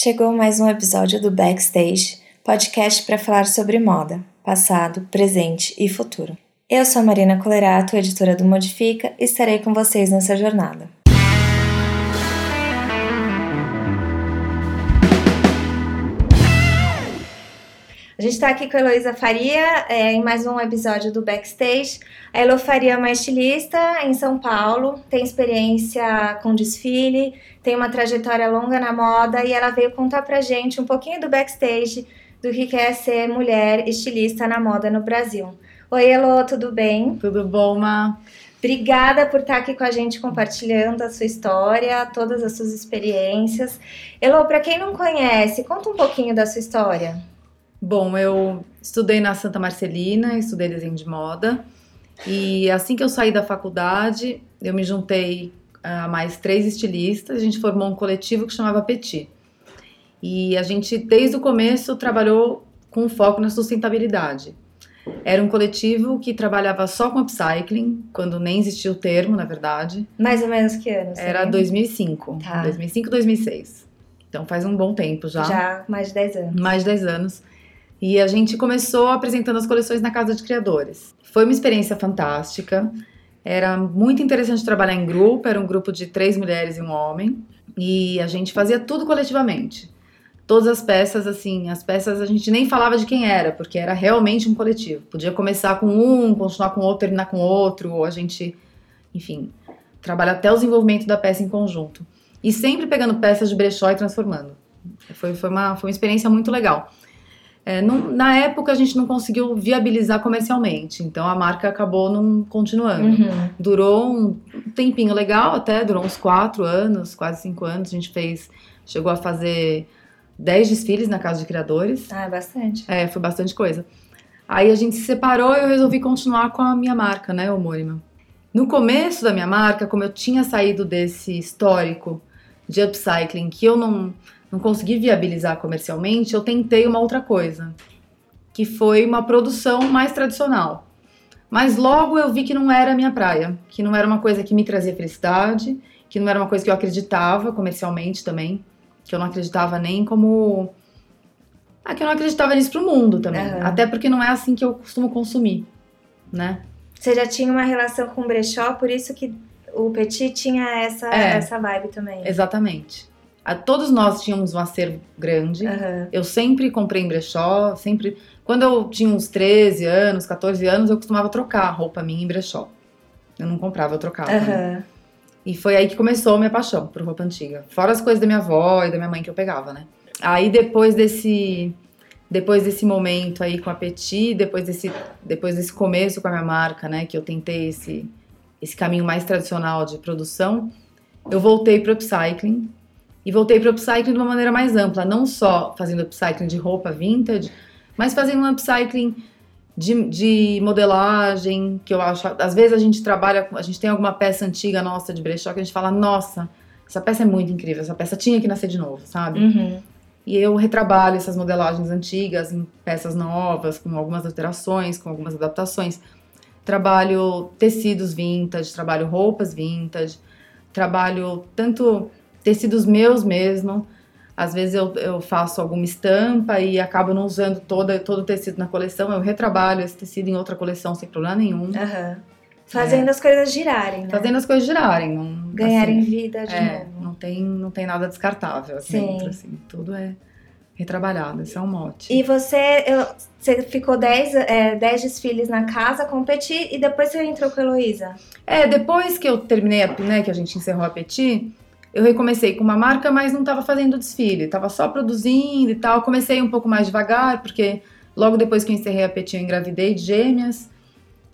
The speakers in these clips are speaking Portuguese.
Chegou mais um episódio do Backstage, podcast para falar sobre moda, passado, presente e futuro. Eu sou a Marina Colerato, editora do Modifica, e estarei com vocês nessa jornada. A gente está aqui com a Heloísa Faria é, em mais um episódio do Backstage. A Elo Faria é uma estilista em São Paulo, tem experiência com desfile, tem uma trajetória longa na moda e ela veio contar pra gente um pouquinho do backstage do que quer ser mulher estilista na moda no Brasil. Oi, Elo, tudo bem? Tudo bom, Ma? Obrigada por estar aqui com a gente compartilhando a sua história, todas as suas experiências. Elo, para quem não conhece, conta um pouquinho da sua história. Bom, eu estudei na Santa Marcelina, estudei desenho de moda. E assim que eu saí da faculdade, eu me juntei a mais três estilistas. A gente formou um coletivo que chamava Petit. E a gente, desde o começo, trabalhou com foco na sustentabilidade. Era um coletivo que trabalhava só com upcycling, quando nem existia o termo, na verdade. Mais ou menos que ano? Era 2005. Tá. 2005, 2006. Então faz um bom tempo já. Já, mais de 10 anos. Mais de 10 anos. E a gente começou apresentando as coleções na Casa de Criadores. Foi uma experiência fantástica. Era muito interessante trabalhar em grupo, era um grupo de três mulheres e um homem. E a gente fazia tudo coletivamente. Todas as peças, assim, as peças a gente nem falava de quem era, porque era realmente um coletivo. Podia começar com um, continuar com outro, terminar com outro, ou a gente, enfim, trabalha até o desenvolvimento da peça em conjunto. E sempre pegando peças de brechó e transformando. Foi, foi, uma, foi uma experiência muito legal. É, não, na época a gente não conseguiu viabilizar comercialmente, então a marca acabou não continuando. Uhum. Durou um tempinho legal, até durou uns quatro anos, quase cinco anos. A gente fez, chegou a fazer dez desfiles na casa de criadores. Ah, bastante. É, foi bastante coisa. Aí a gente se separou e eu resolvi continuar com a minha marca, né, homônima. No começo da minha marca, como eu tinha saído desse histórico de upcycling, que eu não não consegui viabilizar comercialmente, eu tentei uma outra coisa, que foi uma produção mais tradicional. Mas logo eu vi que não era a minha praia, que não era uma coisa que me trazia felicidade, que não era uma coisa que eu acreditava comercialmente também, que eu não acreditava nem como. Ah, que eu não acreditava nisso pro mundo também. Uhum. Até porque não é assim que eu costumo consumir, né? Você já tinha uma relação com o brechó, por isso que o Petit tinha essa, é, essa vibe também. Exatamente. Todos nós tínhamos um acervo grande. Uhum. Eu sempre comprei em brechó, sempre. Quando eu tinha uns 13 anos, 14 anos, eu costumava trocar roupa minha em brechó. Eu não comprava, eu trocava. Uhum. Né? E foi aí que começou a minha paixão por roupa antiga. Fora as coisas da minha avó e da minha mãe que eu pegava, né? Aí depois desse depois desse momento aí com a Petit, depois desse depois desse começo com a minha marca, né, que eu tentei esse esse caminho mais tradicional de produção, eu voltei para o upcycling e voltei para o upcycling de uma maneira mais ampla, não só fazendo upcycling de roupa vintage, mas fazendo um upcycling de, de, modelagem, que eu acho. Às vezes a gente trabalha, a gente tem alguma peça antiga nossa de brechó que a gente fala, nossa, essa peça é muito incrível, essa peça tinha que nascer de novo, sabe? Uhum. E eu retrabalho essas modelagens antigas em peças novas, com algumas alterações, com algumas adaptações. Trabalho tecidos vintage, trabalho roupas vintage, trabalho tanto tecidos meus mesmo. Às vezes eu, eu faço alguma estampa e acabo não usando toda, todo o tecido na coleção. Eu retrabalho esse tecido em outra coleção sem problema nenhum. Uhum. Fazendo é. as coisas girarem, né? Fazendo as coisas girarem. Não, Ganharem assim, vida de é, novo. Não tem, não tem nada descartável aqui Sim. dentro, assim. Tudo é retrabalhado, esse é um mote. E você, eu, você ficou 10 é, dez desfiles na casa com o Petit e depois você entrou com a Heloísa? É, depois que eu terminei, a, né, que a gente encerrou a Petit, eu recomecei com uma marca, mas não estava fazendo desfile, estava só produzindo e tal. Comecei um pouco mais devagar, porque logo depois que eu encerrei a Petit, eu engravidei de gêmeas.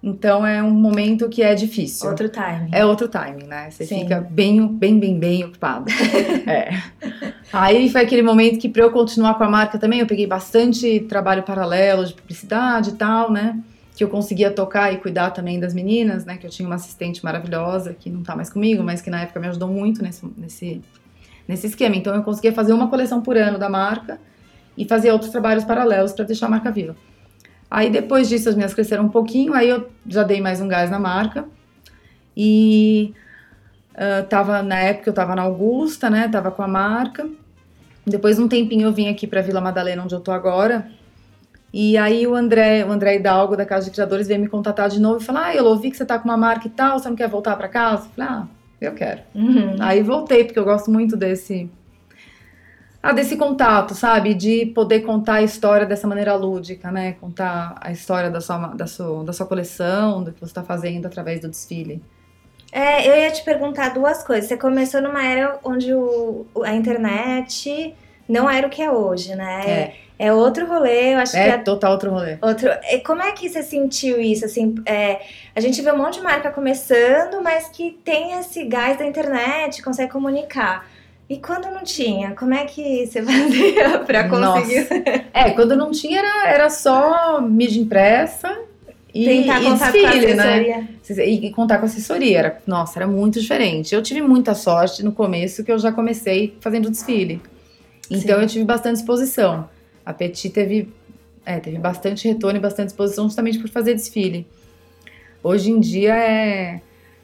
Então é um momento que é difícil. Outro timing. É outro timing, né? Você Sim. fica bem, bem, bem, bem ocupado. é. Aí foi aquele momento que para eu continuar com a marca também, eu peguei bastante trabalho paralelo de publicidade e tal, né? Que eu conseguia tocar e cuidar também das meninas, né? Que eu tinha uma assistente maravilhosa que não tá mais comigo, mas que na época me ajudou muito nesse, nesse, nesse esquema. Então eu conseguia fazer uma coleção por ano da marca e fazer outros trabalhos paralelos para deixar a marca viva. Aí depois disso as minhas cresceram um pouquinho, aí eu já dei mais um gás na marca e uh, tava na época eu tava na Augusta, né? Tava com a marca Depois de um tempinho eu vim aqui para Vila Madalena, onde eu tô agora. E aí o André, o André Hidalgo da Casa de Criadores veio me contatar de novo e falar: "Ah, eu ouvi que você tá com uma marca e tal, você não quer voltar para casa?" Eu falei: "Ah, eu quero". Uhum. Aí voltei porque eu gosto muito desse ah, desse contato, sabe? De poder contar a história dessa maneira lúdica, né? Contar a história da sua, da sua, da sua coleção, do que você está fazendo através do desfile. É, eu ia te perguntar duas coisas. Você começou numa era onde o, a internet não era o que é hoje, né? É. É outro rolê, eu acho é, que é total outro rolê. Outro. E como é que você sentiu isso? Assim, é, a gente vê um monte de marca começando, mas que tem esse gás da internet, consegue comunicar. E quando não tinha, como é que você fazia para conseguir? Nossa. É, quando não tinha era, era só mídia impressa e, Tentar e contar desfile, com a né? E, e, contar com assessoria. Era, nossa, era muito diferente. Eu tive muita sorte no começo que eu já comecei fazendo desfile. Então Sim. eu tive bastante exposição. A Petit teve, é, teve bastante retorno e bastante exposição justamente por fazer desfile. Hoje em dia é.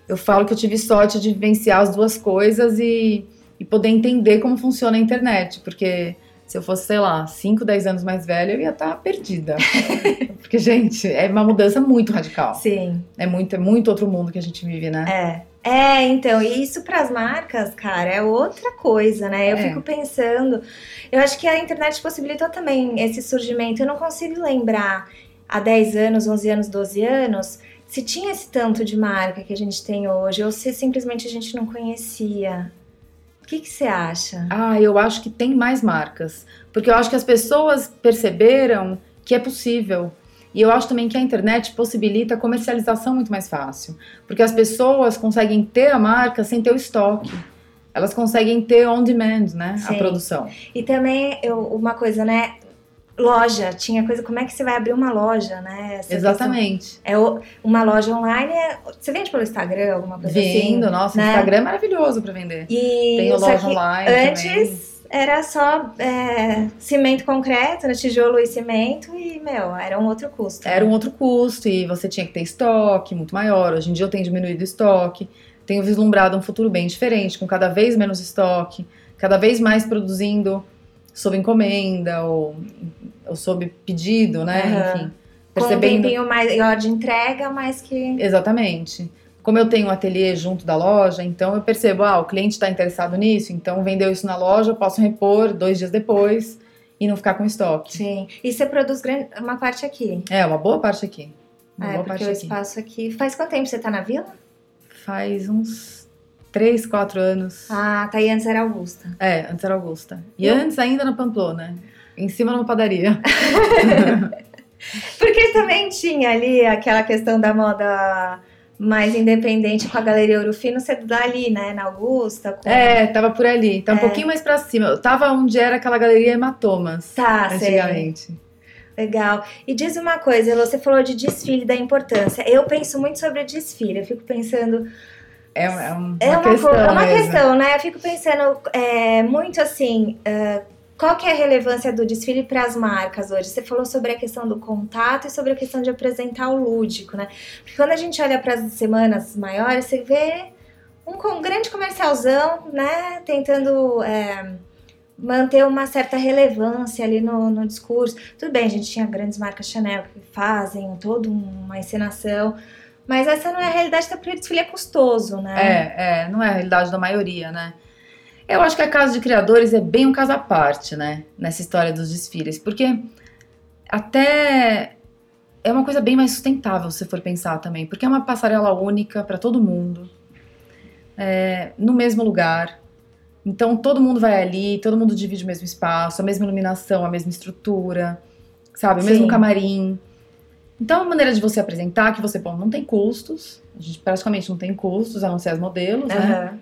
Eu falo que eu tive sorte de vivenciar as duas coisas e e poder entender como funciona a internet, porque se eu fosse, sei lá, 5, 10 anos mais velha, eu ia estar tá perdida. porque, gente, é uma mudança muito radical. Sim. É muito, é muito outro mundo que a gente vive, né? É. Então, e isso para as marcas, cara, é outra coisa, né? Eu é. fico pensando, eu acho que a internet possibilitou também esse surgimento. Eu não consigo lembrar há 10 anos, 11 anos, 12 anos, se tinha esse tanto de marca que a gente tem hoje, ou se simplesmente a gente não conhecia que, que você acha? Ah, eu acho que tem mais marcas. Porque eu acho que as pessoas perceberam que é possível. E eu acho também que a internet possibilita a comercialização muito mais fácil. Porque as pessoas conseguem ter a marca sem ter o estoque. Elas conseguem ter on demand, né? Sim. A produção. E também eu, uma coisa, né? loja, tinha coisa, como é que você vai abrir uma loja, né? Essa Exatamente. É uma loja online, é, você vende pelo Instagram, alguma coisa Vendo, assim? Vendo, nossa, né? o Instagram é maravilhoso para vender. E Tem loja online Antes também. Era só é, cimento concreto, né? tijolo e cimento e, meu, era um outro custo. Era um outro custo e você tinha que ter estoque muito maior. Hoje em dia eu tenho diminuído o estoque, tenho vislumbrado um futuro bem diferente, com cada vez menos estoque, cada vez mais produzindo sob encomenda ou, ou sob pedido, né? Uhum. Enfim. Percebendo... Com um tempinho maior de entrega, mas que. Exatamente. Como eu tenho um ateliê junto da loja, então eu percebo, ah, o cliente está interessado nisso, então vendeu isso na loja, eu posso repor dois dias depois e não ficar com estoque. Sim. E você produz uma parte aqui? É, uma boa parte aqui. Uma é, boa porque parte o aqui. espaço aqui. Faz quanto tempo você está na vila? Faz uns três, quatro anos. Ah, tá. E antes era Augusta. É, antes era Augusta. E, e antes ainda na Pamplona, em cima numa padaria. Porque também tinha ali aquela questão da moda mais independente com a Galeria Ouro Fino, você dá ali, né, na Augusta. Com... É, tava por ali. Tá um é. pouquinho mais pra cima. Eu tava onde era aquela Galeria Hematomas. Tá, antigamente. Sei. Legal. E diz uma coisa, você falou de desfile, da importância. Eu penso muito sobre desfile. Eu fico pensando é, é, uma, é uma questão. É uma questão, né? Eu fico pensando é, muito assim. Uh, qual que é a relevância do desfile para as marcas hoje? Você falou sobre a questão do contato e sobre a questão de apresentar o lúdico, né? Porque quando a gente olha para as semanas maiores, você vê um, grande comercialzão, né? Tentando é, manter uma certa relevância ali no, no discurso. Tudo bem, a gente tinha grandes marcas Chanel que fazem toda uma encenação, mas essa não é a realidade, porque o desfile é custoso, né? É, é, não é a realidade da maioria, né? Eu acho que a Casa de Criadores é bem um caso à parte, né? Nessa história dos desfiles, porque até é uma coisa bem mais sustentável, se for pensar também, porque é uma passarela única para todo mundo, é, no mesmo lugar. Então todo mundo vai ali, todo mundo divide o mesmo espaço, a mesma iluminação, a mesma estrutura, sabe? O Sim. mesmo camarim. Então, a maneira de você apresentar que você, bom, não tem custos, a gente praticamente não tem custos, a não ser as modelos, uhum. né?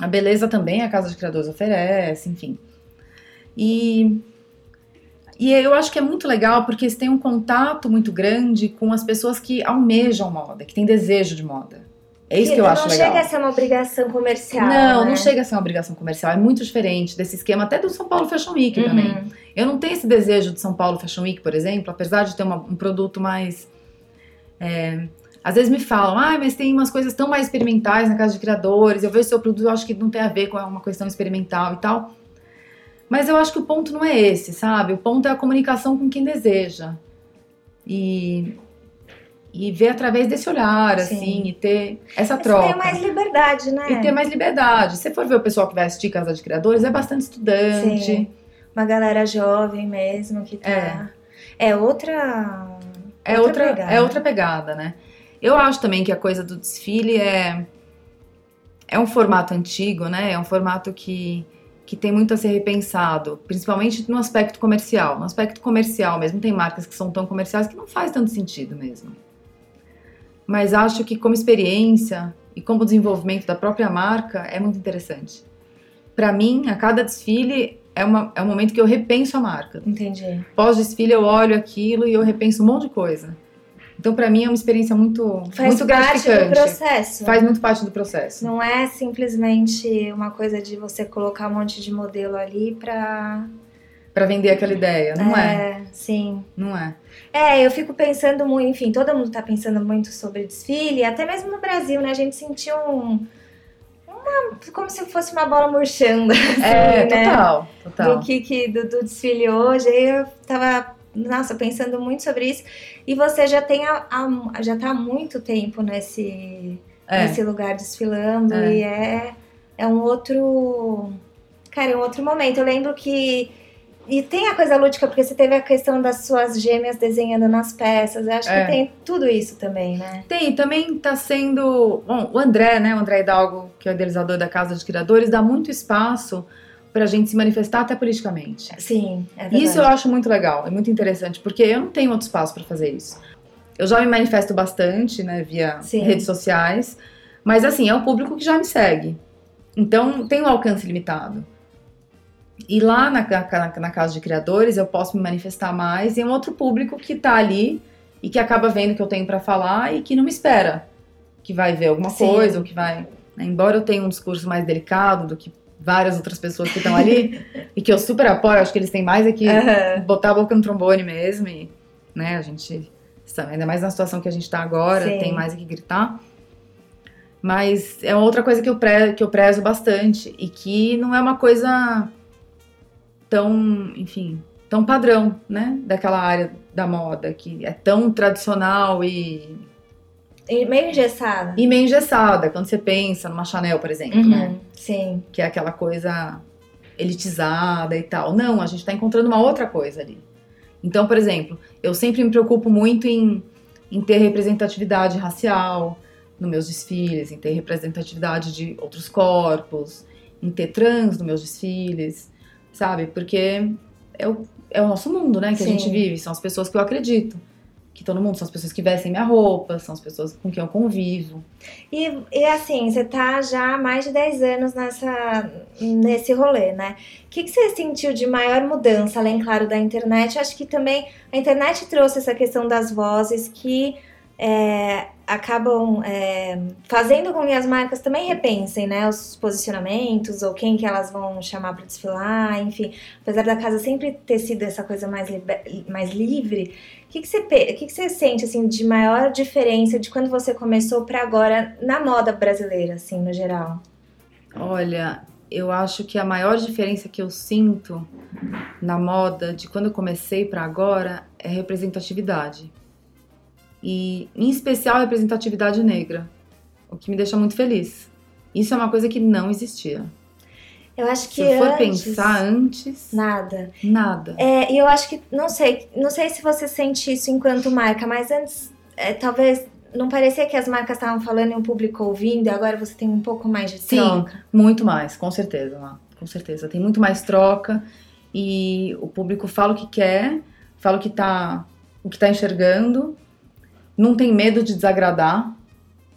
A beleza também a Casa de Criadores oferece, enfim. E, e eu acho que é muito legal porque você tem um contato muito grande com as pessoas que almejam moda, que têm desejo de moda. É isso que, que eu acho legal. Não chega a ser uma obrigação comercial. Não, né? não chega a ser uma obrigação comercial. É muito diferente desse esquema, até do São Paulo Fashion Week uhum. também. Eu não tenho esse desejo de São Paulo Fashion Week, por exemplo, apesar de ter uma, um produto mais. É, às vezes me falam, ah, mas tem umas coisas tão mais experimentais na casa de criadores. Eu vejo seu produto, eu acho que não tem a ver com uma questão experimental e tal. Mas eu acho que o ponto não é esse, sabe? O ponto é a comunicação com quem deseja. E, e ver através desse olhar, Sim. assim, e ter essa troca. ter mais liberdade, né? E ter mais liberdade. Se você for ver o pessoal que vai assistir Casa de Criadores, é bastante estudante. Sim. Uma galera jovem mesmo que tá. É, é outra. É outra, outra é outra pegada, né? Eu acho também que a coisa do desfile é é um formato antigo, né? É um formato que, que tem muito a ser repensado, principalmente no aspecto comercial. No aspecto comercial mesmo, tem marcas que são tão comerciais que não faz tanto sentido mesmo. Mas acho que como experiência e como desenvolvimento da própria marca é muito interessante. Para mim, a cada desfile é, uma, é um momento que eu repenso a marca. Entendi. Pós-desfile eu olho aquilo e eu repenso um monte de coisa. Então, para mim, é uma experiência muito, Faz muito gratificante. Faz parte do processo. Faz muito parte do processo. Não é simplesmente uma coisa de você colocar um monte de modelo ali para para vender aquela ideia, não é, é? Sim. Não é. É, eu fico pensando muito, enfim, todo mundo tá pensando muito sobre desfile, até mesmo no Brasil, né? A gente sentiu um uma, como se fosse uma bola murchando. Assim, é, né? total, total. Do que, que do, do desfile hoje. Aí eu tava nossa, pensando muito sobre isso. E você já tem a, a já tá há muito tempo nesse, é. nesse lugar desfilando é. e é, é um outro. Cara, é um outro momento. Eu lembro que. E tem a coisa lúdica, porque você teve a questão das suas gêmeas desenhando nas peças. Eu acho é. que tem tudo isso também, né? Tem, também tá sendo. Bom, o André, né? O André Hidalgo, que é o idealizador da Casa de Criadores, dá muito espaço para a gente se manifestar até politicamente. Sim, é verdade. Isso eu acho muito legal, é muito interessante, porque eu não tenho outro espaço para fazer isso. Eu já me manifesto bastante, né, via Sim. redes sociais, mas assim, é o público que já me segue. Então, tem um alcance limitado. E lá na, na, na, Casa de Criadores eu posso me manifestar mais e é um outro público que está ali e que acaba vendo o que eu tenho para falar e que não me espera que vai ver alguma Sim. coisa ou que vai. Né, embora eu tenha um discurso mais delicado do que várias outras pessoas que estão ali e que eu super apoio, acho que eles têm mais é que uhum. botar a boca no trombone mesmo e, né, a gente, ainda mais na situação que a gente está agora, Sim. tem mais é que gritar. Mas é outra coisa que eu, pre, que eu prezo bastante e que não é uma coisa tão, enfim, tão padrão, né, daquela área da moda, que é tão tradicional e e meio engessada. E meio engessada, quando você pensa numa Chanel, por exemplo, uhum, né? Sim. Que é aquela coisa elitizada e tal. Não, a gente tá encontrando uma outra coisa ali. Então, por exemplo, eu sempre me preocupo muito em, em ter representatividade racial nos meus desfiles, em ter representatividade de outros corpos, em ter trans nos meus desfiles, sabe? Porque é o, é o nosso mundo, né, que Sim. a gente vive, são as pessoas que eu acredito que todo mundo, são as pessoas que vestem minha roupa, são as pessoas com quem eu convivo. E, e assim, você tá já há mais de 10 anos nessa, nesse rolê, né? O que, que você sentiu de maior mudança, além, claro, da internet? Acho que também a internet trouxe essa questão das vozes que é, acabam é, fazendo com que as marcas também repensem né, os posicionamentos ou quem que elas vão chamar para desfilar, enfim. Apesar da casa sempre ter sido essa coisa mais, mais livre, o que, que, você, que, que você sente assim, de maior diferença de quando você começou para agora na moda brasileira, assim, no geral? Olha, eu acho que a maior diferença que eu sinto na moda de quando eu comecei para agora é representatividade e, em especial, a representatividade negra, o que me deixa muito feliz. Isso é uma coisa que não existia. Eu acho que se for antes, pensar antes, nada, nada. É, e eu acho que não sei, não sei se você sente isso enquanto marca, mas antes é, talvez não parecia que as marcas estavam falando e o público ouvindo, e agora você tem um pouco mais de troca. Sim, muito mais, com certeza, com certeza. Tem muito mais troca e o público fala o que quer, fala o que tá, o que tá enxergando não tem medo de desagradar,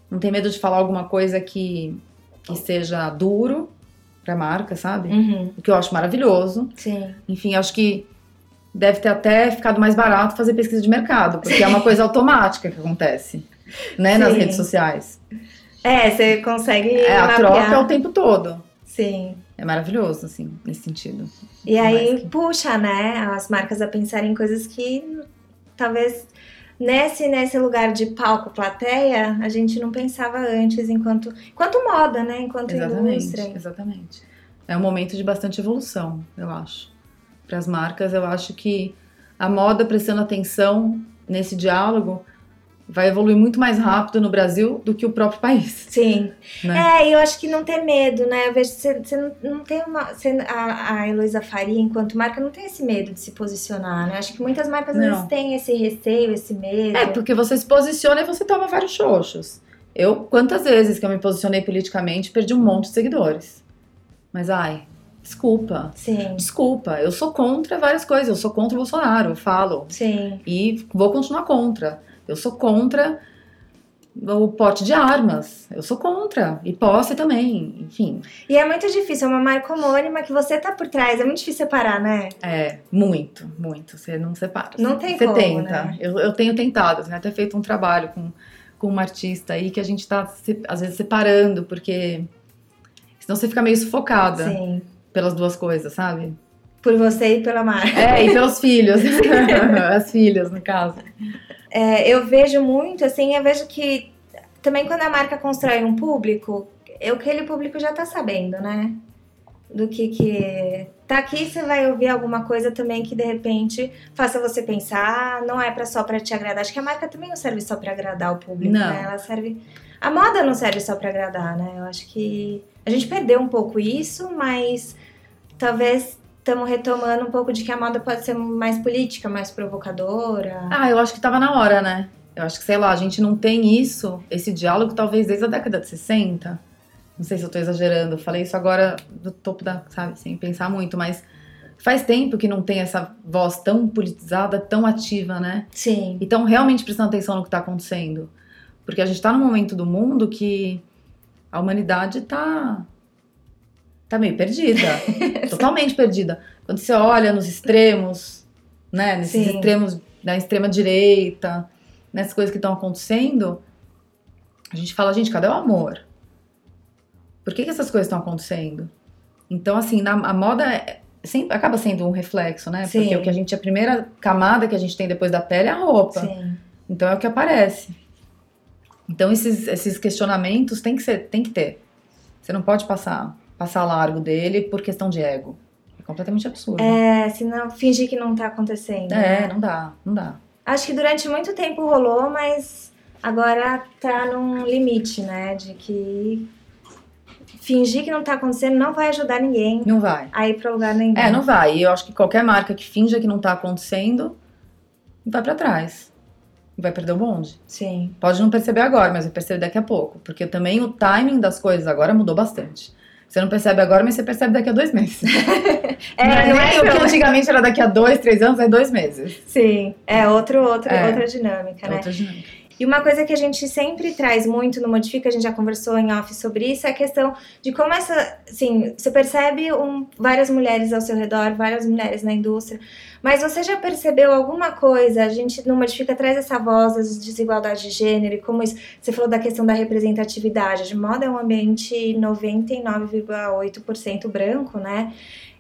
não tem medo de falar alguma coisa que, que seja duro pra marca, sabe? Uhum. O que eu acho maravilhoso. Sim. Enfim, acho que deve ter até ficado mais barato fazer pesquisa de mercado, porque Sim. é uma coisa automática que acontece, né, Sim. nas redes sociais. É, você consegue. É, a troca é o tempo todo. Sim. É maravilhoso, assim, nesse sentido. E aí que... puxa, né, as marcas a pensar em coisas que talvez nesse, nesse lugar de palco plateia, a gente não pensava antes enquanto, enquanto moda, né? Enquanto exatamente, indústria. Exatamente. é um momento de bastante evolução, eu acho. Para as marcas, eu acho que a moda prestando atenção nesse diálogo vai evoluir muito mais rápido no Brasil do que o próprio país. Sim. Né? É, eu acho que não ter medo, né? Eu vejo que você, não, não tem uma. A, a Heloísa Faria, enquanto marca, não tem esse medo de se posicionar, né? Acho que muitas marcas às vezes têm esse receio, esse medo. É, porque você se posiciona e você toma vários xoxos. Eu, quantas vezes que eu me posicionei politicamente, perdi um monte de seguidores. Mas ai, desculpa. Sim. Desculpa. Eu sou contra várias coisas. Eu sou contra o Bolsonaro, eu falo. Sim. E vou continuar contra. Eu sou contra o porte de armas. Eu sou contra. E posse também, enfim. E é muito difícil, é uma marca homônima que você tá por trás. É muito difícil separar, né? É, muito, muito. Você não separa. Não tem você como, tenta. Né? Eu, eu tenho tentado, assim, até feito um trabalho com, com uma artista aí que a gente tá, às vezes, separando, porque senão você fica meio sufocada. Sim. Pelas duas coisas, sabe? Por você e pela marca. É, e pelos filhos. As filhas, no caso. É, eu vejo muito, assim, eu vejo que também quando a marca constrói um público, aquele público já tá sabendo, né? Do que que. Tá aqui, você vai ouvir alguma coisa também que de repente faça você pensar, não é para só para te agradar. Acho que a marca também não serve só para agradar o público, não. né? Ela serve. A moda não serve só para agradar, né? Eu acho que a gente perdeu um pouco isso, mas talvez estamos retomando um pouco de que a moda pode ser mais política, mais provocadora. Ah, eu acho que estava na hora, né? Eu acho que, sei lá, a gente não tem isso, esse diálogo, talvez desde a década de 60. Não sei se eu tô exagerando, falei isso agora do topo da, sabe, sem pensar muito, mas faz tempo que não tem essa voz tão politizada, tão ativa, né? Sim. Então, realmente prestando atenção no que tá acontecendo. Porque a gente tá num momento do mundo que a humanidade tá tá meio perdida. totalmente perdida. Quando você olha nos extremos, né? Nesses Sim. extremos da extrema direita, nessas coisas que estão acontecendo, a gente fala, gente, cadê o amor? Por que, que essas coisas estão acontecendo? Então, assim, na, a moda é, sempre acaba sendo um reflexo, né? Sim. Porque o que a gente, a primeira camada que a gente tem depois da pele é a roupa. Sim. Então é o que aparece. Então esses, esses questionamentos tem que ser, tem que ter. Você não pode passar passar largo dele por questão de ego. É completamente absurdo. É, se não fingir que não tá acontecendo. É, né? não dá, não dá. Acho que durante muito tempo rolou, mas agora tá num limite, né? De que fingir que não tá acontecendo não vai ajudar ninguém Não vai. a ir pra lugar nenhum. É, não vai. E eu acho que qualquer marca que finja que não tá acontecendo vai pra trás. Vai perder o bonde. Sim. Pode não perceber agora, mas vai perceber daqui a pouco. Porque também o timing das coisas agora mudou bastante. Você não percebe agora, mas você percebe daqui a dois meses. É, não é, não nem é o que antigamente era daqui a dois, três anos, é dois meses. Sim. É outro, outro, É. outra dinâmica, É né? outra dinâmica. E uma coisa que a gente sempre traz muito no Modifica, a gente já conversou em off sobre isso, é a questão de como essa, assim, você percebe um, várias mulheres ao seu redor, várias mulheres na indústria, mas você já percebeu alguma coisa? A gente no Modifica traz essa voz das desigualdades de gênero e como isso, você falou da questão da representatividade, de moda é um ambiente 99,8% branco, né?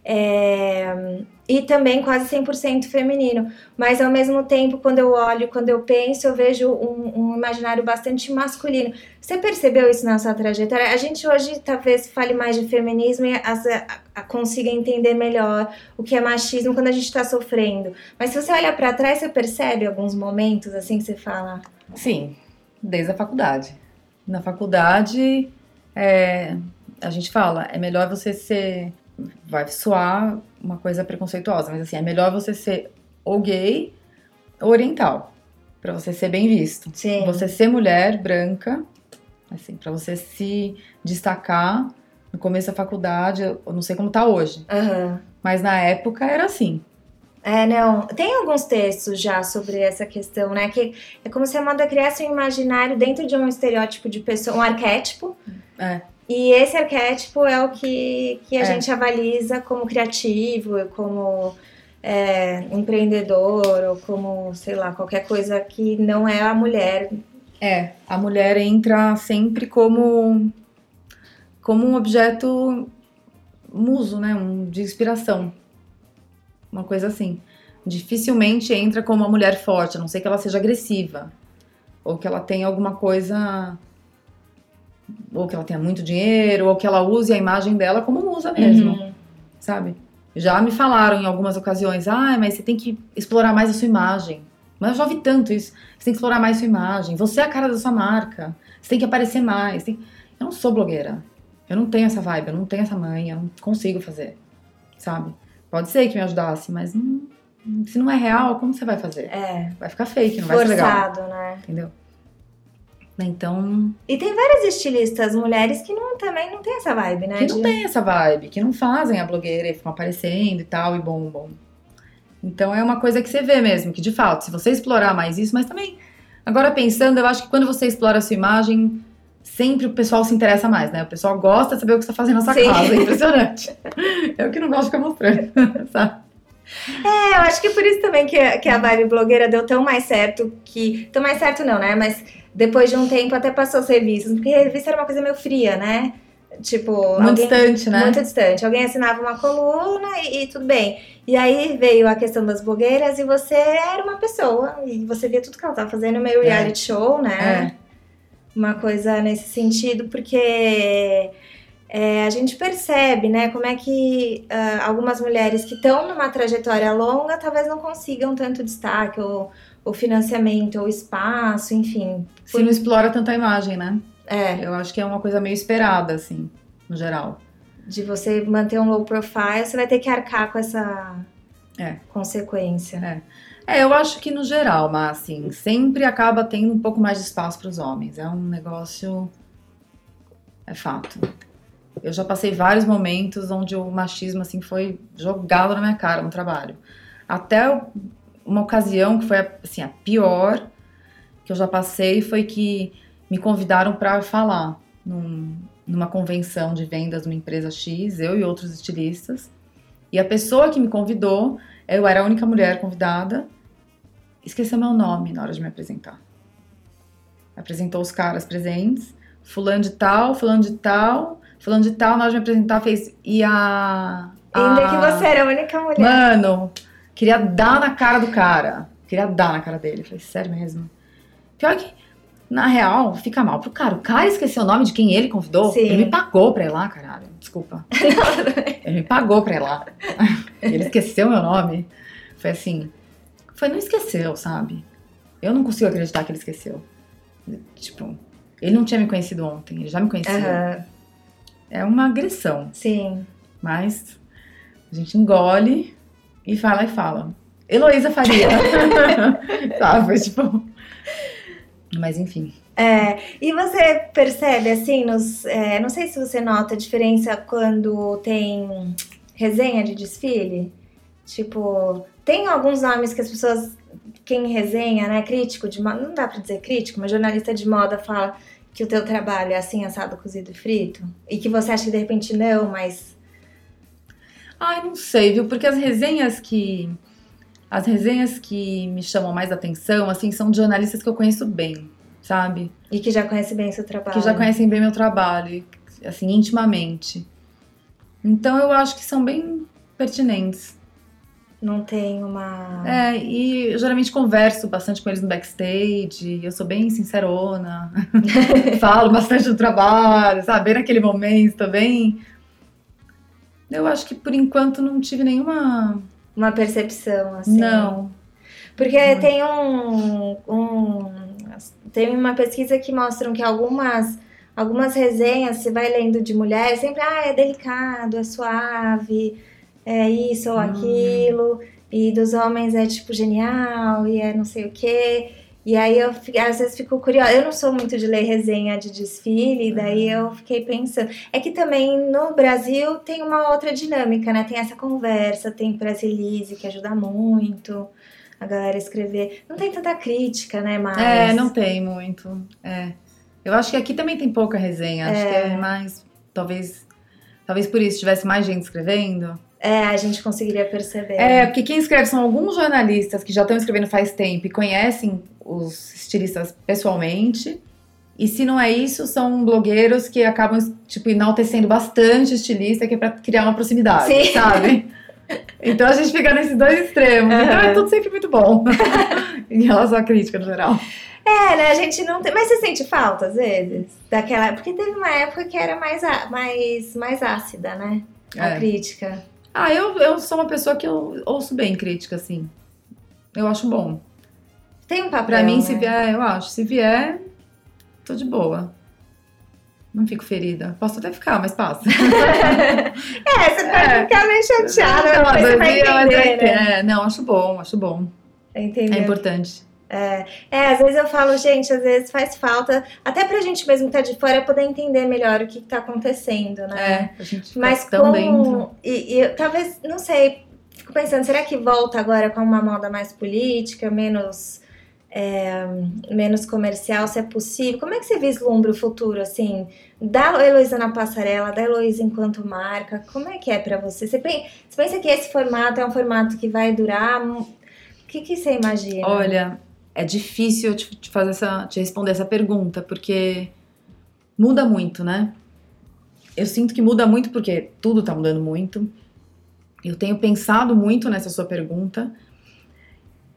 É, e também quase 100% feminino. Mas ao mesmo tempo, quando eu olho, quando eu penso, eu vejo um, um imaginário bastante masculino. Você percebeu isso na sua trajetória? A gente hoje talvez fale mais de feminismo e as- a- a- consiga entender melhor o que é machismo quando a gente está sofrendo. Mas se você olha para trás, você percebe alguns momentos assim que você fala. Sim, desde a faculdade. Na faculdade, é, a gente fala, é melhor você ser. Vai soar uma coisa preconceituosa, mas assim, é melhor você ser ou gay ou oriental. Pra você ser bem visto. Sim. Você ser mulher branca, assim, pra você se destacar no começo da faculdade, eu não sei como tá hoje, Aham. mas na época era assim. É, não. Tem alguns textos já sobre essa questão, né? Que é como se a moda criasse um imaginário dentro de um estereótipo de pessoa, um arquétipo. É. E esse arquétipo é o que, que a É. gente avaliza como criativo, como é, empreendedor, ou como, sei lá, qualquer coisa que não é a mulher. É, a mulher entra sempre como como um objeto muso, né, um de inspiração. Uma coisa assim. Dificilmente entra como uma mulher forte, a não ser que ela seja agressiva ou que ela tenha alguma coisa ou que ela tenha muito dinheiro, ou que ela use a imagem dela como musa mesmo, uhum. sabe? Já me falaram em algumas ocasiões, ah, mas você tem que explorar mais a sua imagem. Mas eu já ouvi tanto isso. Você tem que explorar mais a sua imagem. Você é a cara da sua marca. Você tem que aparecer mais. Tem... Eu não sou blogueira. Eu não tenho essa vibe, eu não tenho essa manha, eu não consigo fazer, sabe? Pode ser que me ajudasse, mas não, se não é real, como você vai fazer? É. Vai ficar fake, não Forçado, vai ser legal. Forçado, né? Entendeu? Então. E tem várias estilistas mulheres que não, também não tem essa vibe, né? Que não tem essa vibe, que não fazem a blogueira e ficam aparecendo e tal, e bom, bom. Então é uma coisa que você vê mesmo, que de fato, se você explorar mais isso, mas também. Agora pensando, eu acho que quando você explora a sua imagem, sempre o pessoal se interessa mais, né? O pessoal gosta de saber o que você está fazendo na sua Sim. casa. É impressionante. eu que não gosto de ficar mostrando, sabe? É, eu acho que por isso também que, que a vibe blogueira deu tão mais certo que. Tão mais certo não, né? Mas depois de um tempo até passou os revistas, porque revista era uma coisa meio fria, né? Tipo. Muito alguém, distante, né? Muito distante. Alguém assinava uma coluna e, e, tudo bem. E aí veio a questão das blogueiras e você era uma pessoa. E você via tudo que ela estava fazendo, meio é. reality é. show, né? É. Uma coisa nesse sentido, porque é, a gente percebe, né, como é que uh, algumas mulheres que estão numa trajetória longa talvez não consigam tanto destaque, ou, ou financiamento, ou espaço, enfim. Se não explora tanta imagem, né? É. Eu acho que é uma coisa meio esperada, assim, no geral. De você manter um low profile, você vai ter que arcar com essa é. consequência. É. É, eu acho que no geral, mas assim, sempre acaba tendo um pouco mais de espaço para os homens. É um negócio. É fato. Eu já passei vários momentos onde o machismo assim foi jogado na minha cara no trabalho. Até uma ocasião que foi assim a pior que eu já passei foi que me convidaram para falar num, numa convenção de vendas de uma empresa X, eu e outros estilistas. E a pessoa que me convidou, eu era a única mulher convidada, esqueceu meu nome na hora de me apresentar. Apresentou os caras presentes, fulano de tal, fulano de tal, fulano de tal, na hora de me apresentar fez e a, a... Ainda que você era a única mulher. Mano, queria dar na cara do cara. Queria dar na cara dele. Falei, sério mesmo? Pior que na real, fica mal pro cara. O cara esqueceu o nome de quem ele convidou. Sim. Ele me pagou pra ir lá, caralho. Desculpa. ele me pagou pra ir lá. ele esqueceu meu nome. Foi assim. Foi, não esqueceu, sabe? Eu não consigo acreditar que ele esqueceu. Tipo, ele não tinha me conhecido ontem, ele já me conhecia. Uhum. É uma agressão. Sim. Mas a gente engole e fala e fala. Heloísa Faria. sabe? Tipo. Mas enfim. É, e você percebe assim, nos, é, não sei se você nota a diferença quando tem resenha de desfile. Tipo, tem alguns nomes que as pessoas, quem resenha, né, crítico de moda, não dá pra dizer crítico, mas jornalista de moda fala que o teu trabalho é assim, assado, cozido e frito? E que você acha que de repente não, mas. Ai, não sei, viu? Porque as resenhas que as resenhas que me chamam mais atenção, assim, são de jornalistas que eu conheço bem, sabe? E que já conhecem bem seu trabalho. Que já conhecem bem meu trabalho, assim, intimamente. Então eu acho que são bem pertinentes. Não tem uma. É, e eu geralmente converso bastante com eles no backstage, eu sou bem sincerona, falo bastante do trabalho, sabe? Bem naquele momento também. Eu acho que por enquanto não tive nenhuma uma percepção, assim. Não. Porque tem um, um. Tem uma pesquisa que mostram que algumas. Algumas resenhas, se vai lendo de mulheres, sempre, ah, é delicado, é suave, é isso ou hum. aquilo. E dos homens é tipo genial, e é não sei o quê. E aí eu às vezes fico curiosa. Eu não sou muito de ler resenha de desfile, daí eu fiquei pensando. É que também no Brasil tem uma outra dinâmica, né? Tem essa conversa, tem Brasilise que ajuda muito a galera a escrever. Não tem tanta crítica, né, mas É, não tem muito. É. Eu acho que aqui também tem pouca resenha, acho é. que é mais talvez talvez por isso tivesse mais gente escrevendo. É, a gente conseguiria perceber. É, porque quem escreve são alguns jornalistas que já estão escrevendo faz tempo e conhecem os estilistas pessoalmente. E se não é isso, são blogueiros que acabam, tipo, enaltecendo bastante o estilista, que é pra criar uma proximidade, Sim. sabe? Então a gente fica nesses dois extremos. Uhum. Então é tudo sempre muito bom. em relação à crítica no geral. É, né? A gente não tem. Mas você sente falta, às vezes? Daquela. Porque teve uma época que era mais, mais, mais ácida, né? A é. crítica. Ah, eu, eu sou uma pessoa que eu ouço bem crítica, assim. Eu acho bom. Tem um papel. Pra mim, né? se vier, eu acho. Se vier, tô de boa. Não fico ferida. Posso até ficar, mas passa. é, você pode é. ficar meio chateada, mas você vai entender, né? É, não, acho bom, acho bom. Entendeu? É importante. É, é, às vezes eu falo, gente, às vezes faz falta, até pra gente mesmo que tá de fora, poder entender melhor o que, que tá acontecendo, né? É, a gente Mas tão como. E, e talvez, não sei, fico pensando, será que volta agora com uma moda mais política, menos é, menos comercial, se é possível. Como é que você vislumbra o futuro, assim, da Heloísa na passarela, da Heloísa enquanto marca? Como é que é para você? Você pensa, você pensa, que esse formato é um formato que vai durar? O que, que você imagina? Olha, é difícil te, te fazer essa, te responder essa pergunta, porque muda muito, né? Eu sinto que muda muito porque tudo tá mudando muito. Eu tenho pensado muito nessa sua pergunta.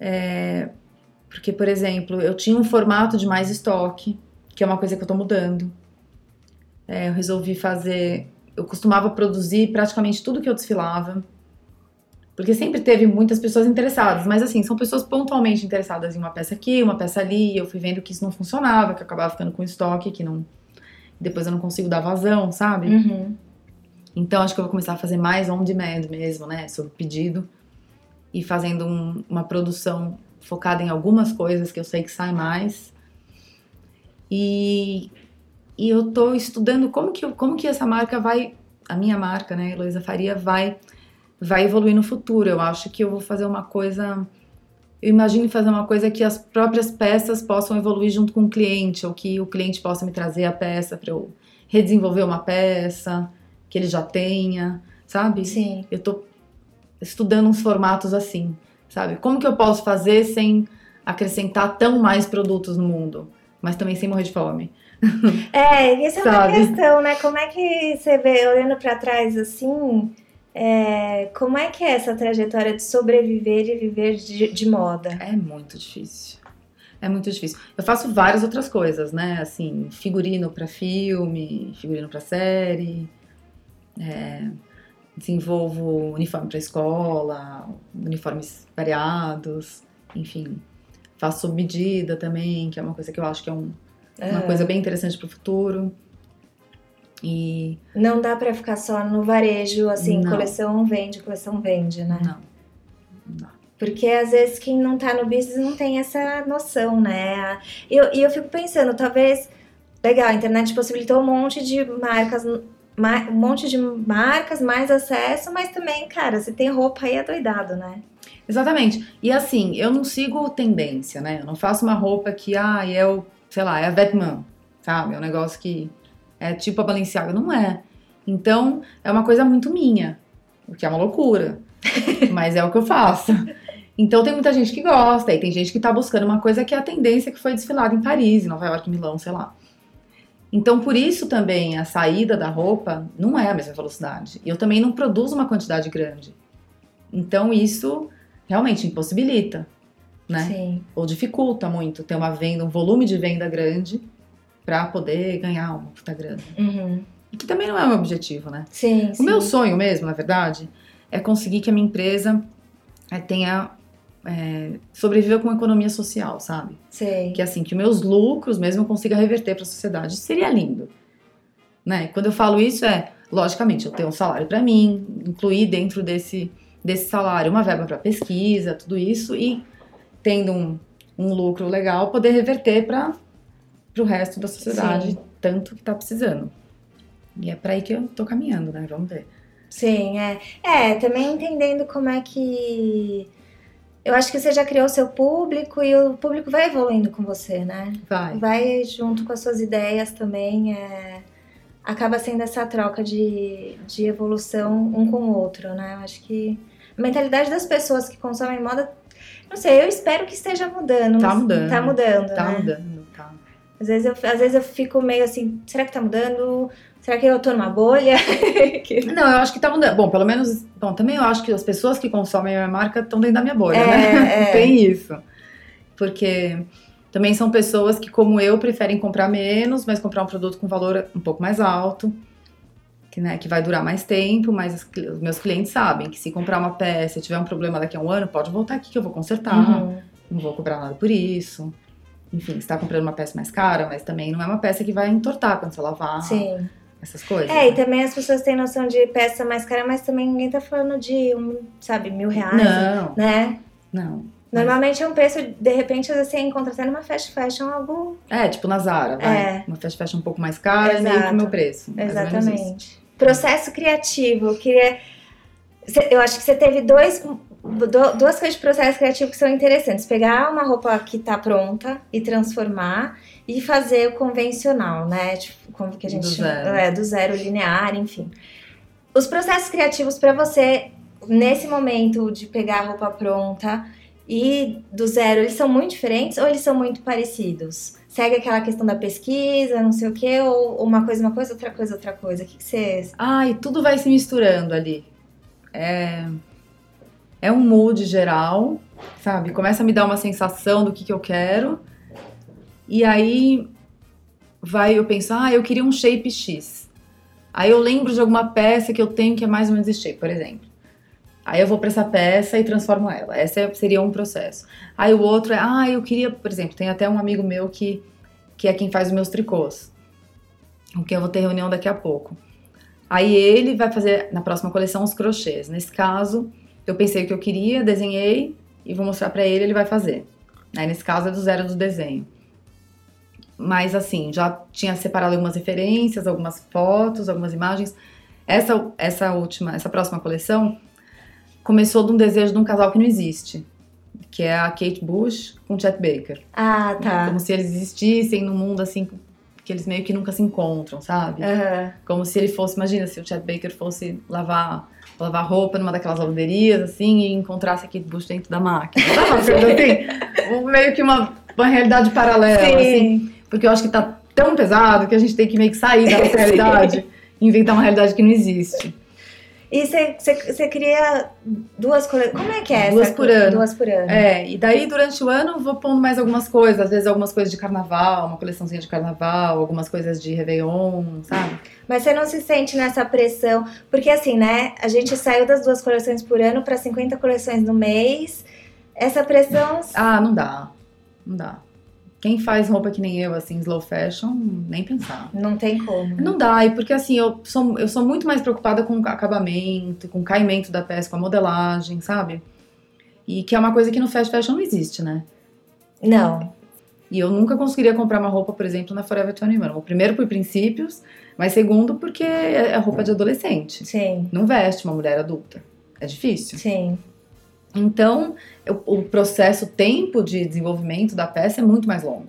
É, porque, por exemplo, eu tinha um formato de mais estoque, que é uma coisa que eu tô mudando. É, eu resolvi fazer. Eu costumava produzir praticamente tudo que eu desfilava. Porque sempre teve muitas pessoas interessadas, mas assim, são pessoas pontualmente interessadas em uma peça aqui, uma peça ali. E eu fui vendo que isso não funcionava, que eu acabava ficando com estoque, que não. Depois eu não consigo dar vazão, sabe? Uhum. Então acho que eu vou começar a fazer mais on demand mesmo, né? Sob pedido. E fazendo um, uma produção focada em algumas coisas que eu sei que sai mais. E, e eu tô estudando como que, como que essa marca vai, a minha marca, né, Heloísa Faria, vai, vai evoluir no futuro. Eu acho que eu vou fazer uma coisa. Eu imagino fazer uma coisa que as próprias peças possam evoluir junto com o cliente, ou que o cliente possa me trazer a peça para eu redesenvolver uma peça que ele já tenha, sabe? Sim. Eu tô estudando uns formatos assim sabe? Como que eu posso fazer sem acrescentar tão mais produtos no mundo, mas também sem morrer de fome? É, essa é uma questão, né? Como é que você vê, olhando para trás assim, é, como é que é essa trajetória de sobreviver e viver de, de moda? É muito difícil. É muito difícil. Eu faço várias outras coisas, né? Assim, figurino para filme, figurino para série, é, desenvolvo uniforme para escola, uniformes variados, enfim. Faço medida também, que é uma coisa que eu acho que é um, é. uma coisa bem interessante para o futuro. E não dá para ficar só no varejo, assim, não. coleção vende, coleção vende, né? Não. não. Porque às vezes quem não tá no business não tem essa noção, né? E eu, eu fico pensando, talvez. Legal, a internet possibilitou um monte de marcas um monte de marcas, mais acesso, mas também, cara, você tem roupa aí adoidado, né? Exatamente. E assim, eu não sigo tendência, né? Eu não faço uma roupa que, ah, é o, sei lá, é a Batman, sabe? É um negócio que é tipo a Balenciaga. Não é. Então, é uma coisa muito minha, o que é uma loucura. mas é o que eu faço. Então tem muita gente que gosta, e tem gente que tá buscando uma coisa que é a tendência que foi desfilada em Paris, em Nova York, Milão, sei lá. Então, por isso também a saída da roupa não é a mesma velocidade. E eu também não produzo uma quantidade grande. Então, isso realmente impossibilita, né? Sim. Ou dificulta muito ter uma venda, um volume de venda grande para poder ganhar uma puta grana. Uhum. Que também não é o meu objetivo, né? Sim, o sim. meu sonho mesmo, na verdade, é conseguir que a minha empresa é, tenha é, sobreviver com uma economia social, sabe? Sei. Que assim, que meus lucros mesmo eu consiga reverter para a sociedade. Seria lindo. Né? Quando eu falo isso é, logicamente, eu tenho um salário para mim, incluir dentro desse, desse salário uma verba para pesquisa, tudo isso, e tendo um, um lucro legal, poder reverter para o resto da sociedade, Sim. tanto que está precisando. E é para aí que eu tô caminhando, né? Vamos ver. Sim, é. É, também entendendo como é que eu acho que você já criou seu público e o público vai evoluindo com você, né? Vai. Vai junto com as suas ideias também. É... Acaba sendo essa troca de, de evolução um com o outro, né? Eu acho que a mentalidade das pessoas que consomem moda, não sei, eu espero que esteja mudando. Tá mudando. Tá mudando, Tá né? mudando. Às vezes, eu, às vezes eu fico meio assim, será que tá mudando? Será que eu tô numa bolha? não, eu acho que tá mudando. Bom, pelo menos. Bom, também eu acho que as pessoas que consomem a minha marca estão dentro da minha bolha, É, né? é. Tem isso. Porque também são pessoas que, como eu, preferem comprar menos, mas comprar um produto com valor um pouco mais alto. Que, né, que vai durar mais tempo, mas os, meus clientes sabem que se comprar uma peça e tiver um problema daqui a um ano, pode voltar aqui que eu vou consertar. Uhum. Não vou cobrar nada por isso. Enfim, você está comprando uma peça mais cara, mas também não é uma peça que vai entortar quando você lavar. Sim. Essas coisas. É, e né? também as pessoas têm noção de peça mais cara, mas também ninguém tá falando de, um, sabe, mil reais, Não, né? não. Normalmente é um preço, de repente, você encontra até numa fast fashion algo. É, tipo na Zara, vai. É. Uma fast fashion um pouco mais cara e meio que o Exato. meu preço. Exatamente. Processo criativo, eu queria. cê- Eu acho que você teve dois, duas coisas de processo criativo que são interessantes. Pegar uma roupa que tá pronta e transformar e fazer o convencional, né? Tipo, como que a gente Do chama? zero. É, do zero linear, enfim. Os processos criativos pra você, nesse momento de pegar a roupa pronta e do zero, eles são muito diferentes ou eles são muito parecidos? Segue aquela questão da pesquisa, não sei o quê, ou uma coisa, uma coisa, outra coisa, outra coisa? O que, que você. Ai, tudo vai se misturando ali. É, é um mood geral, sabe? Começa a me dar uma sensação do que, que eu quero. E aí vai, eu penso, ah, eu queria um shape X. Aí eu lembro de alguma peça que eu tenho que é mais ou menos esse shape, por exemplo. Aí eu vou pra essa peça e transformo ela. Esse seria um processo. Aí o outro é, ah, eu queria, por exemplo, tem até um amigo meu que, que é quem faz os meus tricôs. Com quem eu vou ter reunião daqui a pouco. Aí ele vai fazer na próxima coleção os crochês. Nesse caso, eu pensei o que eu queria, desenhei e vou mostrar pra ele, ele vai fazer. Aí nesse caso é do zero do desenho. Mas assim, já tinha separado algumas referências, algumas fotos, algumas imagens. Essa, essa última, essa próxima coleção começou de um desejo de um casal que não existe, que é a Kate Bush com o Chet Baker. Ah, tá. Como se eles existissem num mundo assim que eles meio que nunca se encontram, sabe? Aham. Como se ele fosse, imagina, se o Chet Baker fosse lavar, lavar roupa numa daquelas lavanderias, assim, e encontrasse a Kate Bush dentro da máquina. Sabe assim? Um- meio que uma, uma realidade paralela, assim. Sim. Porque eu acho que tá tão pesado que a gente tem que meio que sair da realidade e inventar uma realidade que não existe. E você cria duas coleções. Como é que é Duas essa? por ano. Duas por ano. É, e daí durante o ano eu vou pondo mais algumas coisas, às vezes algumas coisas de carnaval, uma coleçãozinha de carnaval, algumas coisas de Réveillon, sabe? Mas você não se sente nessa pressão? Porque assim, né? A gente saiu das duas coleções por ano para 50 coleções no mês. Essa pressão. Ah, não dá. Não dá. Quem faz roupa que nem eu, assim, slow fashion, nem pensar. Não tem como. né? Não dá, e porque assim, eu sou, eu sou muito mais preocupada com o acabamento, com o caimento da peça, com a modelagem, sabe? E que é uma coisa que no fast fashion não existe, né? Não. E eu nunca conseguiria comprar uma roupa, por exemplo, na Forever 21. O primeiro por princípios, mas segundo porque é é roupa de adolescente. Sim. Não veste uma mulher adulta. É difícil. Sim. Então, o, o processo, o tempo de desenvolvimento da peça é muito mais longo.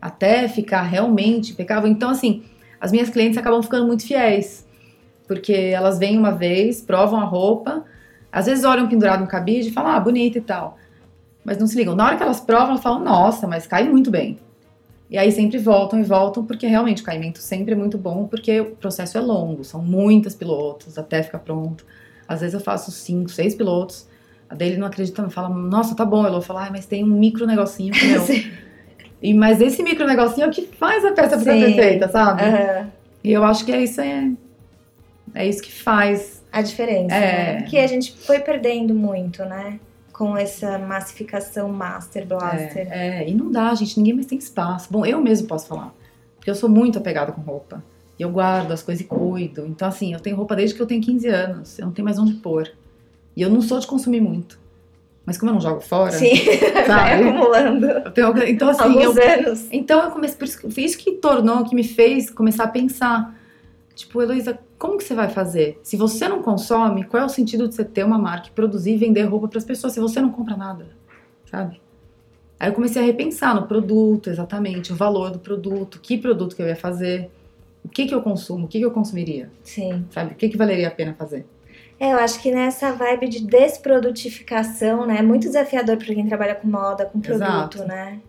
Até ficar realmente impecável. Então, assim, as minhas clientes acabam ficando muito fiéis. Porque elas vêm uma vez, provam a roupa, às vezes olham pendurado no cabide e falam, ah, bonita e tal. Mas não se ligam. Na hora que elas provam, elas falam, nossa, mas cai muito bem. E aí sempre voltam e voltam, porque realmente o caimento sempre é muito bom, porque o processo é longo, são muitas pilotos até ficar pronto. Às vezes eu faço cinco, seis pilotos, a dele não acredita, não fala, nossa, tá bom. Ela fala, ah, mas tem um micro negocinho que. Sim. e, mas esse micro negocinho é o que faz a peça ficar perfeita, sabe? Aham. E eu acho que é isso, é, é isso que faz. A diferença. É. Né? Que a gente foi perdendo muito, né? Com essa massificação Master Blaster. É, é, e não dá, gente, ninguém mais tem espaço. Bom, eu mesmo posso falar, porque eu sou muito apegada com roupa. E eu guardo as coisas e cuido. Então, assim, eu tenho roupa desde que eu tenho 15 anos. Eu não tenho mais onde pôr. E eu não sou de consumir muito. Mas como eu não jogo fora, Sim, vai Sabe? acumulando eu tenho, então assim, eu, alguns anos. Então eu comecei, por isso, isso que tornou, que me fez começar a pensar. Tipo, Heloísa, como que você vai fazer? Se você não consome, qual é o sentido de você ter uma marca produzir e vender roupa para as pessoas se você não compra nada? Sabe? Aí eu comecei a repensar no produto, exatamente, o valor do produto, que produto que eu ia fazer, o que que eu consumo, o que que eu consumiria, Sim. sabe? O que que valeria a pena fazer? É, eu acho que nessa vibe de desprodutificação, né? É muito desafiador para quem trabalha com moda, com produto, Exato. né?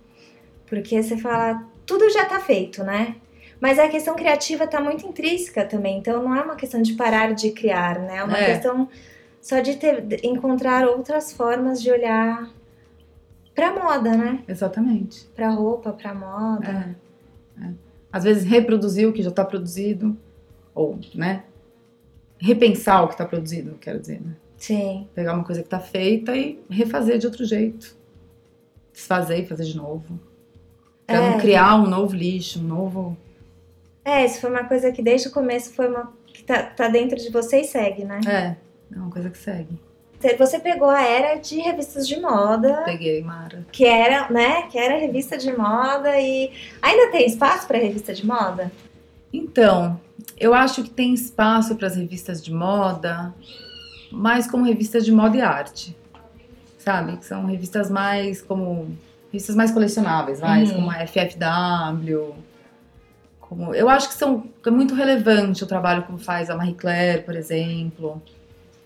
Porque você fala, tudo já tá feito, né? Mas a questão criativa está muito intrínseca também, então não é uma questão de parar de criar, né? É uma é. questão só de ter, encontrar outras formas de olhar para moda, né? Exatamente. Para roupa, para moda. É. É. Às vezes reproduzir o que já está produzido, ou, né? Repensar o que está produzido, quero dizer, né? Sim. Pegar uma coisa que está feita e refazer de outro jeito. Desfazer e fazer de novo. Pra é. não criar um novo lixo, um novo. É, isso foi uma coisa que desde o começo foi uma. que tá, tá dentro de você e segue, né? É, é uma coisa que segue. Você pegou a era de revistas de moda. Peguei, Mara. Que era, né? Que era revista de moda e ainda tem espaço para revista de moda? Então, eu acho que tem espaço para as revistas de moda, mais como revistas de moda e arte. Sabe? Que são revistas mais como revistas mais colecionáveis, mais uhum. como a FFW. Como, eu acho que são é muito relevante o trabalho como faz a Marie Claire, por exemplo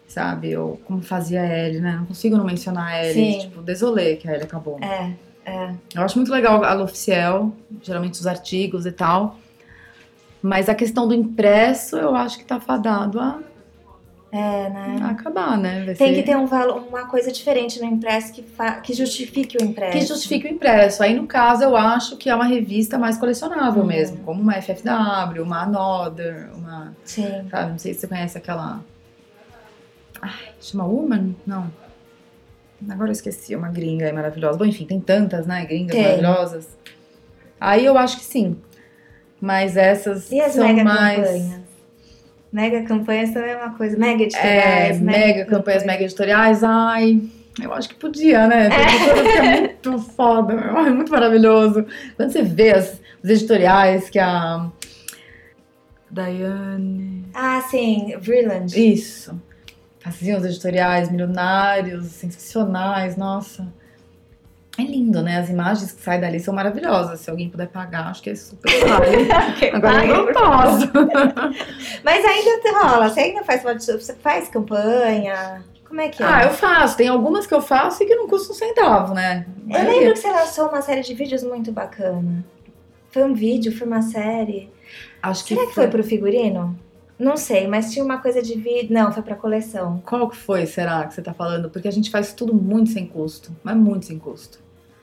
sabe? Ou como fazia a Ellie, né? Não consigo não mencionar a Ellie, Sim. tipo, desolê que a Ellie acabou. É, é. Eu acho muito legal a L'Officiel, geralmente os artigos e tal. Mas a questão do impresso, eu acho que tá fadado a é, né? acabar, né? Vai Tem ser... que ter um valor, uma coisa diferente no impresso que, fa... que justifique o impresso. Que justifique o impresso. Aí, no caso, eu acho que é uma revista mais colecionável uhum. mesmo, como uma FFW, uma Another, uma. Sim. Sabe? Não sei se você conhece aquela Ai, chama Woman? Não. Agora eu esqueci, uma gringa aí maravilhosa. Bom, enfim, tem tantas, né? Gringas tem. maravilhosas. Aí eu acho que sim. Mas essas e as são mega mais. Campanhas? Mega campanhas também é uma coisa. Mega editoriais. É, mega, mega campanhas, mega editoriais. Ai, eu acho que podia, né? É. é muito foda, é muito maravilhoso. Quando você vê as, os editoriais que a. Diane. Ah, sim, Vreeland. Isso faziam os editoriais milionários, sensacionais, nossa. É lindo, né? As imagens que saem dali são maravilhosas. Se alguém puder pagar, acho que é super caro. Agora eu não posso. Mas ainda rola, você ainda faz, você faz campanha? Como é que é? Ah, eu faço. Tem algumas que eu faço e que não custam um centavo, né? Eu lembro que você lançou uma série de vídeos muito bacana. Foi um vídeo, foi uma série. Acho que Será que foi, foi pro figurino? Não sei, mas tinha uma coisa de vídeo. Não, foi pra coleção. Qual que foi, será, que você tá falando? Porque a gente faz tudo muito sem custo. Mas muito sem custo.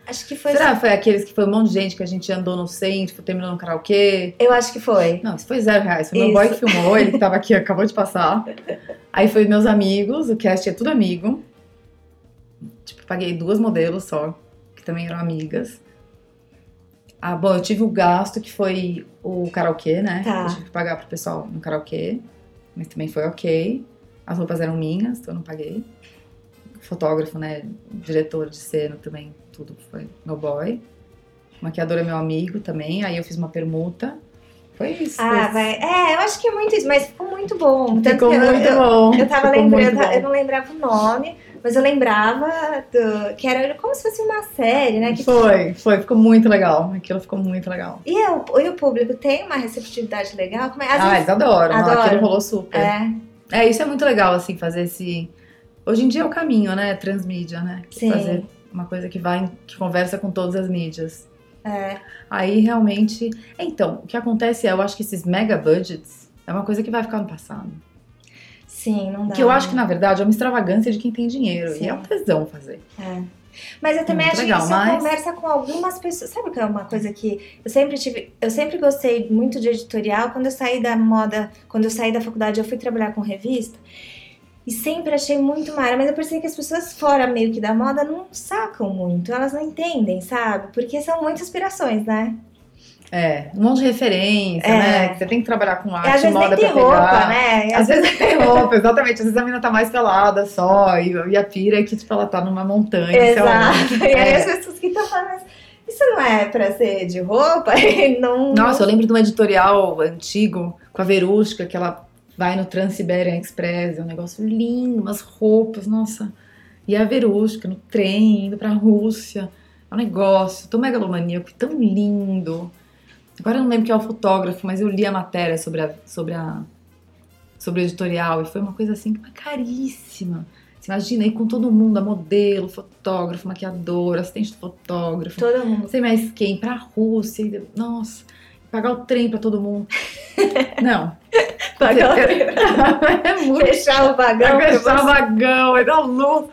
Acho que foi. Será que foi aqueles que foi um monte de gente que a gente andou no centro, terminou no karaokê? Eu acho que foi. Não, isso foi zero reais. Foi meu boy que filmou, ele que tava aqui, acabou de passar. Aí foi meus amigos, o cast é tudo amigo. Tipo, paguei duas modelos só, que também eram amigas. Ah, bom, eu tive o gasto que foi o karaokê, né? Tá. Eu tive que pagar pro pessoal no karaokê, mas também foi ok. As roupas eram minhas, então eu não paguei. Fotógrafo, né? Diretor de cena também, tudo foi meu boy. O maquiador é meu amigo também, aí eu fiz uma permuta. Foi isso. Ah, vai. É, eu acho que é muito isso, mas ficou muito bom. Tanto ficou muito eu, bom. Eu, eu tava lembrando, eu, eu não lembrava o nome, mas eu lembrava do, que era como se fosse uma série, né? Que foi, foi, ficou muito legal. Aquilo ficou muito legal. E, eu, e o público tem uma receptividade legal? Como é? Às ah, vezes, eles adoram. adoram. Aquilo rolou super. É. é, isso é muito legal, assim, fazer esse. Hoje em dia é o caminho, né? Transmídia, né? Sim. Fazer uma coisa que vai, que conversa com todas as mídias. É. Aí realmente. Então, o que acontece é, eu acho que esses mega budgets é uma coisa que vai ficar no passado. Sim, não dá. Que eu acho que, na verdade, é uma extravagância de quem tem dinheiro. Sim. E é um tesão fazer. É. Mas eu também acho legal, que isso mas... conversa com algumas pessoas. Sabe que é uma coisa que eu sempre tive. Eu sempre gostei muito de editorial. Quando eu saí da moda, quando eu saí da faculdade, eu fui trabalhar com revista. E sempre achei muito mara, mas eu percebi que as pessoas fora meio que da moda não sacam muito, elas não entendem, sabe? Porque são muitas inspirações, né? É, um monte de referência, é. né? Que você tem que trabalhar com arte, e às vezes moda nem tem roupa, pegar. né? E às, às vezes tem roupa, exatamente. Às vezes a menina tá mais pelada só, e, e a pira é que, tipo, ela tá numa montanha. Exato. E aí é. as pessoas que estão falando, isso não é pra ser de roupa? não, Nossa, eu lembro de um editorial antigo com a Verusca, que ela vai no Trans-Siberian Express, é um negócio lindo, umas roupas, nossa. E a Verusca no trem, indo pra Rússia. É um negócio tão megalomaníaco, tão lindo. Agora eu não lembro quem é o fotógrafo, mas eu li a matéria sobre, a, sobre, a, sobre o editorial e foi uma coisa assim, caríssima. Você imagina aí com todo mundo, a modelo, fotógrafo, maquiador, assistente de fotógrafo. Todo mundo. Sei mais quem, pra Rússia. Nossa, pagar o trem pra todo mundo. Não. pagar o trem. é muito. Fechar o vagão. Fechar o vagão, é dar luz.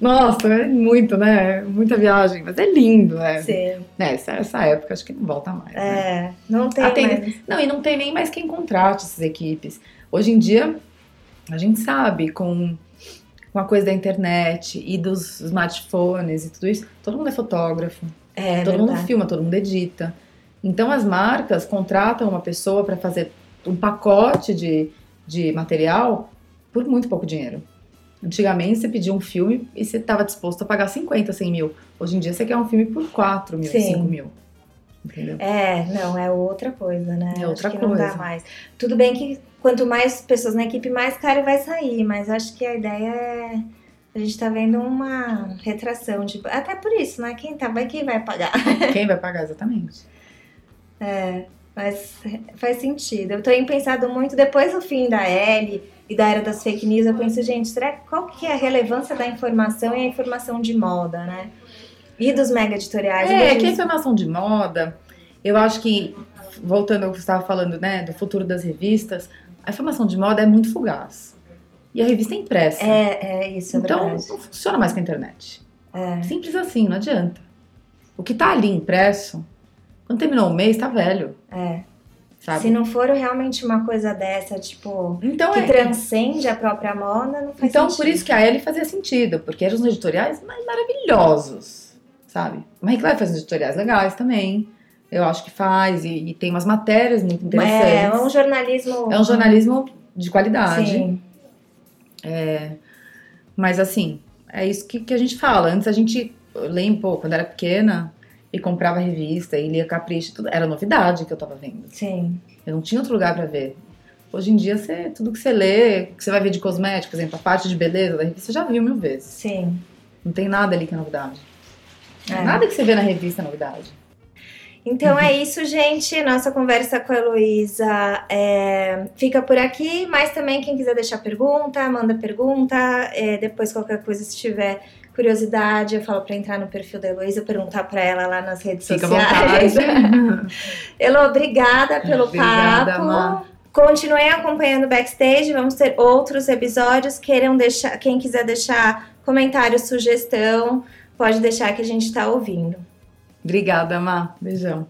Nossa, é muito, né? Muita viagem, mas é lindo, né? Sim. É, essa, época acho que não volta mais. É, né? não tem, tem mais. Não, e não tem nem mais quem contrate essas equipes. Hoje em dia, a gente sabe, com, com a coisa da internet e dos smartphones e tudo isso, todo mundo é fotógrafo. É, todo verdade. mundo filma, todo mundo edita. Então as marcas contratam uma pessoa para fazer um pacote de, de material por muito pouco dinheiro. Antigamente você pedia um filme e você estava disposto a pagar 50, 100 mil. Hoje em dia você quer um filme por 4 mil, Sim. 5 mil. Entendeu? É, não, é outra coisa, né? É outra acho que não dá coisa. mais. Tudo bem que quanto mais pessoas na equipe, mais caro vai sair, mas acho que a ideia é. A gente tá vendo uma retração, tipo, até por isso, né? Quem tá, vai, quem vai pagar? Quem vai pagar exatamente? Mas faz sentido. Eu tenho pensado muito, depois do fim da L e da era das fake news, eu penso, gente, será qual que é a relevância da informação e a informação de moda, né? E dos mega editoriais. É, que a informação de moda, eu acho que, voltando ao que você estava falando, né, do futuro das revistas, a informação de moda é muito fugaz. E a revista é impressa. É, é isso, é então, verdade. não funciona mais com a internet. É. Simples assim, não adianta. O que tá ali impresso, quando terminou o mês, tá velho, É. sabe? Se não for realmente uma coisa dessa, tipo, Então, que é, transcende a própria moda, não faz então sentido. por isso que a Ellie fazia sentido, porque eram os editoriais mais maravilhosos, sabe? Mas Marie Claire faz uns editoriais legais também. Eu acho que faz, e, e tem umas matérias muito interessantes. É, é um jornalismo. É um jornalismo de qualidade. Sim. Mas assim, é isso que, que a gente fala. Antes a gente, eu lembro, pô, quando era pequena e comprava revista e lia Capricho, tudo, era novidade que eu tava vendo. Sim. Eu não tinha outro lugar pra ver. Hoje em dia, você, tudo que você lê, que você vai ver de cosmético, por exemplo, a parte de beleza da revista, você já viu mil vezes. Sim. Não tem nada ali que é novidade. É. Nada que você vê na revista é novidade. Então é isso, gente. Nossa conversa com a Heloísa é, fica por aqui. Mas também, quem quiser deixar pergunta, manda pergunta. É, depois, qualquer coisa, se tiver curiosidade, eu falo para entrar no perfil da Heloísa, perguntar para ela lá nas redes Fica sociais. Elo, obrigada pelo Obrigada, papo. Má. Continuem acompanhando o backstage, vamos ter outros episódios. Queiram deixar, quem quiser deixar comentário, sugestão, pode deixar que a gente está ouvindo. Obrigada, Má. Beijão.